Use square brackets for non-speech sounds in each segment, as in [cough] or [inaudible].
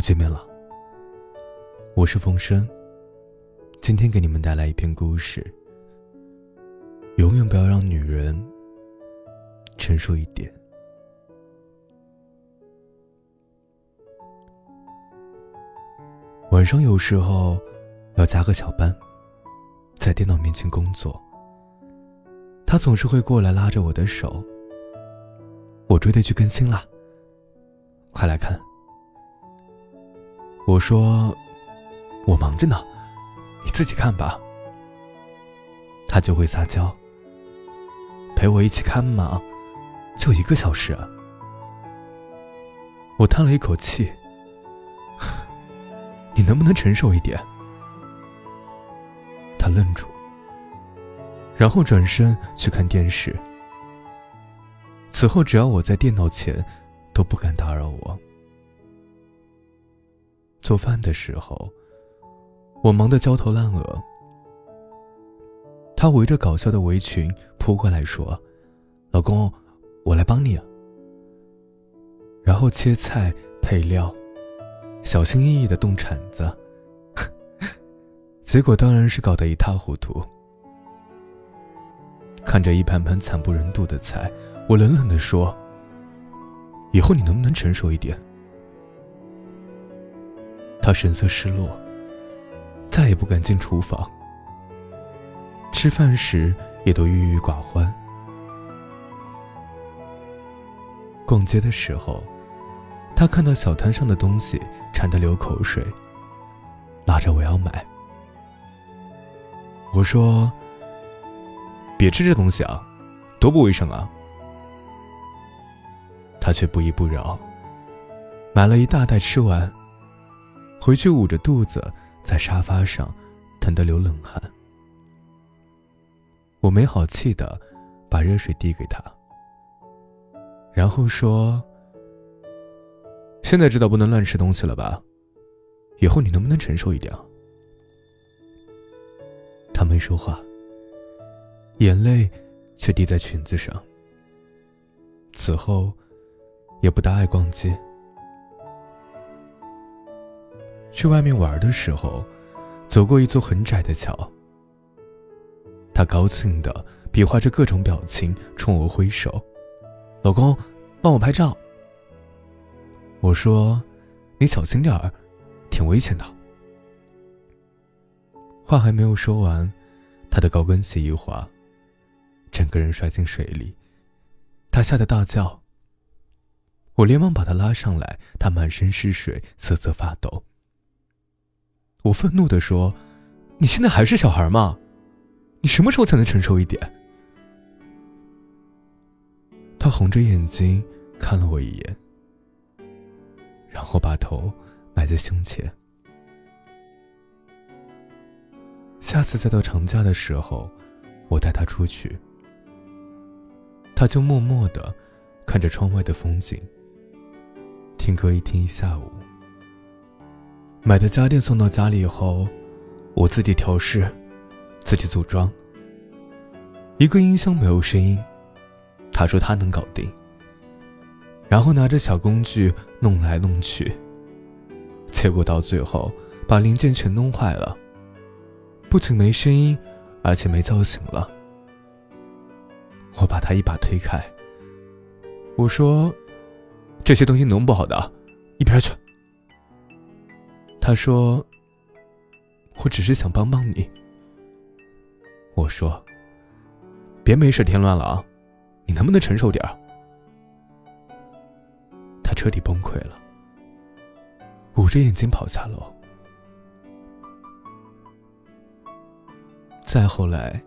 又见面了，我是风声。今天给你们带来一篇故事。永远不要让女人成熟一点。晚上有时候要加个小班，在电脑面前工作。他总是会过来拉着我的手。我追的剧更新了，快来看。我说：“我忙着呢，你自己看吧。”他就会撒娇：“陪我一起看嘛，就一个小时。”我叹了一口气：“ [laughs] 你能不能成熟一点？”他愣住，然后转身去看电视。此后，只要我在电脑前，都不敢打扰我。做饭的时候，我忙得焦头烂额。他围着搞笑的围裙扑过来，说：“老公，我来帮你。”然后切菜、配料，小心翼翼的动铲子，[laughs] 结果当然是搞得一塌糊涂。看着一盘盘惨不忍睹的菜，我冷冷的说：“以后你能不能成熟一点？”他神色失落，再也不敢进厨房。吃饭时也都郁郁寡欢。逛街的时候，他看到小摊上的东西，馋得流口水，拉着我要买。我说：“别吃这东西啊，多不卫生啊！”他却不依不饶，买了一大袋吃完。回去捂着肚子，在沙发上疼得流冷汗。我没好气的把热水递给他，然后说：“现在知道不能乱吃东西了吧？以后你能不能成熟一点？”他没说话，眼泪却滴在裙子上。此后，也不大爱逛街。去外面玩的时候，走过一座很窄的桥。他高兴的比划着各种表情，冲我挥手：“老公，帮我拍照。”我说：“你小心点儿，挺危险的。”话还没有说完，他的高跟鞋一滑，整个人摔进水里，他吓得大叫。我连忙把他拉上来，他满身是水，瑟瑟发抖。我愤怒的说：“你现在还是小孩吗？你什么时候才能成熟一点？”他红着眼睛看了我一眼，然后把头埋在胸前。下次再到长假的时候，我带他出去，他就默默的看着窗外的风景，听歌一听一下午。买的家电送到家里以后，我自己调试，自己组装。一个音箱没有声音，他说他能搞定。然后拿着小工具弄来弄去，结果到最后把零件全弄坏了，不仅没声音，而且没造型了。我把他一把推开，我说：“这些东西弄不好的，一边去。”他说：“我只是想帮帮你。”我说：“别没事添乱了啊，你能不能成熟点儿？”他彻底崩溃了，捂着眼睛跑下楼。再后来，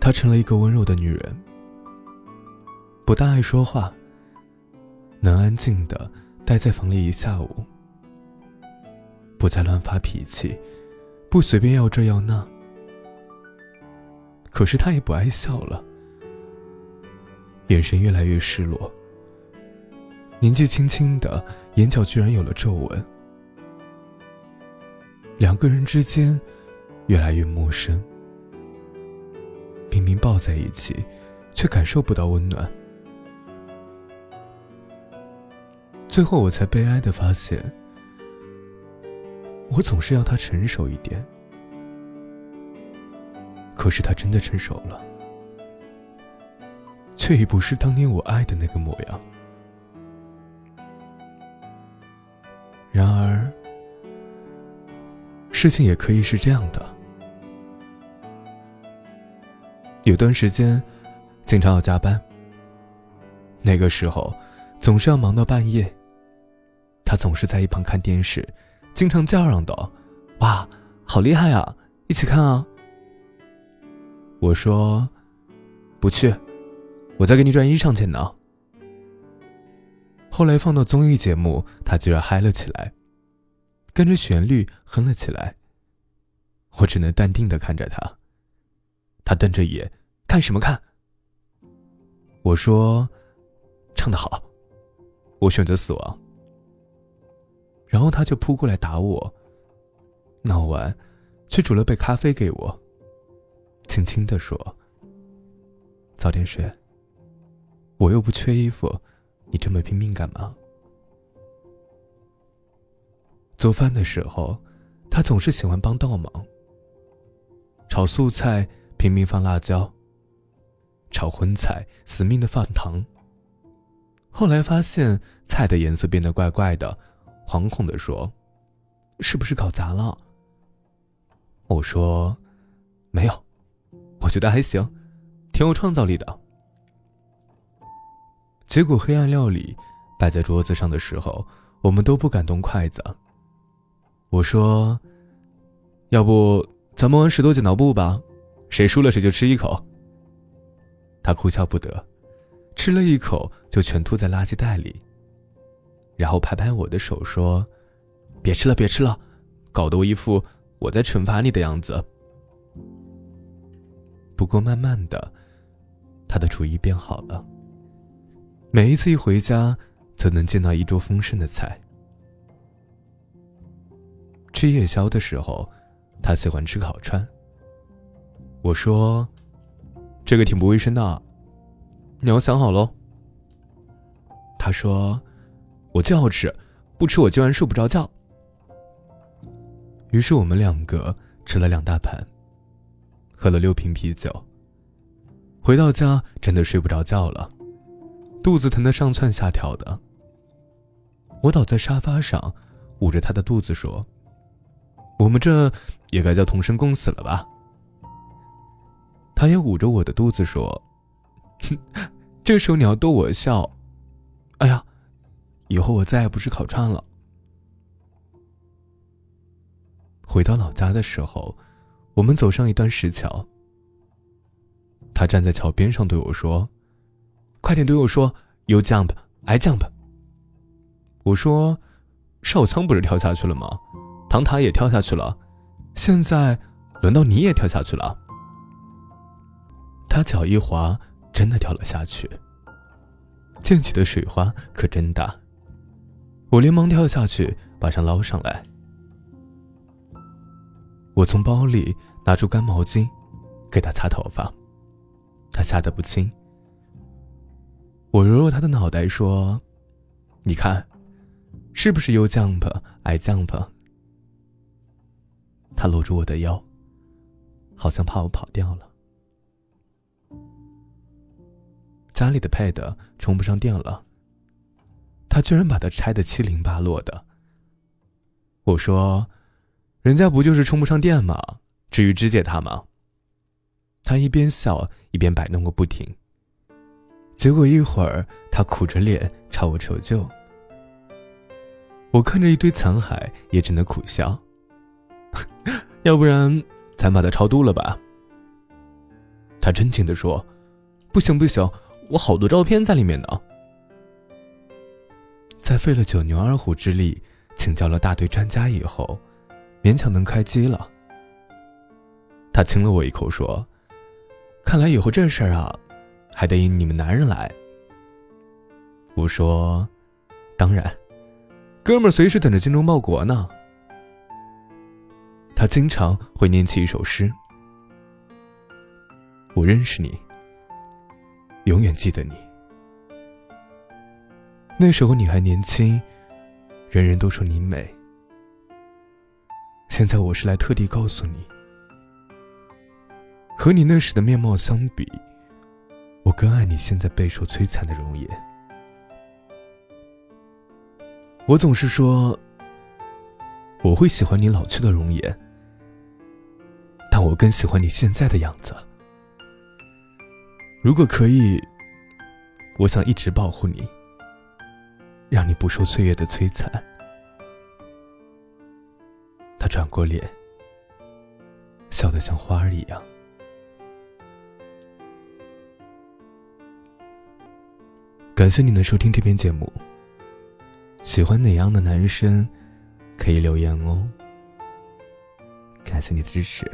她成了一个温柔的女人，不大爱说话，能安静的待在房里一下午。不再乱发脾气，不随便要这要那。可是他也不爱笑了，眼神越来越失落。年纪轻轻的，眼角居然有了皱纹。两个人之间越来越陌生，明明抱在一起，却感受不到温暖。最后，我才悲哀的发现。我总是要他成熟一点。可是他真的成熟了，却已不是当年我爱的那个模样。然而，事情也可以是这样的。有段时间，经常要加班。那个时候，总是要忙到半夜。他总是在一旁看电视，经常叫嚷道：“哇，好厉害啊！一起看啊！”我说：“不去，我在给你转衣裳钱呢。”后来放到综艺节目，他居然嗨了起来，跟着旋律哼了起来。我只能淡定的看着他。他瞪着眼，看什么看？我说：“唱得好，我选择死亡。”然后他就扑过来打我。闹完，却煮了杯咖啡给我，轻轻的说：“早点睡。我又不缺衣服。”你这么拼命干嘛？做饭的时候，他总是喜欢帮倒忙。炒素菜拼命放辣椒，炒荤菜死命的放糖。后来发现菜的颜色变得怪怪的，惶恐的说：“是不是搞砸了？”我说：“没有，我觉得还行，挺有创造力的。”结果黑暗料理摆在桌子上的时候，我们都不敢动筷子。我说：“要不咱们玩石头剪刀布吧，谁输了谁就吃一口。”他哭笑不得，吃了一口就全吐在垃圾袋里。然后拍拍我的手说：“别吃了，别吃了，搞得我一副我在惩罚你的样子。”不过慢慢的，他的厨艺变好了。每一次一回家，都能见到一桌丰盛的菜。吃夜宵的时候，他喜欢吃烤串。我说：“这个挺不卫生的，你要想好喽。”他说：“我就要吃，不吃我居然睡不着觉。”于是我们两个吃了两大盘，喝了六瓶啤酒。回到家，真的睡不着觉了。肚子疼得上蹿下跳的，我倒在沙发上，捂着他的肚子说：“我们这也该叫同生共死了吧？”他也捂着我的肚子说：“哼，[laughs] 这时候你要逗我笑，哎呀，以后我再也不吃烤串了。”回到老家的时候，我们走上一段石桥，他站在桥边上对我说。快点对我说，You jump，I jump。我说，少仓不是跳下去了吗？唐塔也跳下去了，现在轮到你也跳下去了。他脚一滑，真的跳了下去。溅起的水花可真大，我连忙跳下去把他捞上来。我从包里拿出干毛巾，给他擦头发，他吓得不轻。我揉揉他的脑袋，说：“你看，是不是又 jump 爱 jump？” 他搂住我的腰，好像怕我跑掉了。家里的 pad 充不上电了，他居然把它拆得七零八落的。我说：“人家不就是充不上电吗？至于肢解它吗？”他一边笑一边摆弄个不停。结果一会儿，他苦着脸朝我求救。我看着一堆残骸，也只能苦笑。[laughs] 要不然，咱把它超度了吧？他真情的说：“不行不行，我好多照片在里面呢。”在费了九牛二虎之力，请教了大队专家以后，勉强能开机了。他亲了我一口，说：“看来以后这事儿啊。”还得你们男人来。我说：“当然，哥们儿随时等着精忠报国呢。”他经常会念起一首诗：“我认识你，永远记得你。那时候你还年轻，人人都说你美。现在我是来特地告诉你，和你那时的面貌相比，我更爱你现在备受摧残的容颜。我总是说，我会喜欢你老去的容颜，但我更喜欢你现在的样子。如果可以，我想一直保护你，让你不受岁月的摧残。他转过脸，笑得像花儿一样。感谢你能收听这篇节目。喜欢哪样的男生，可以留言哦。感谢你的支持。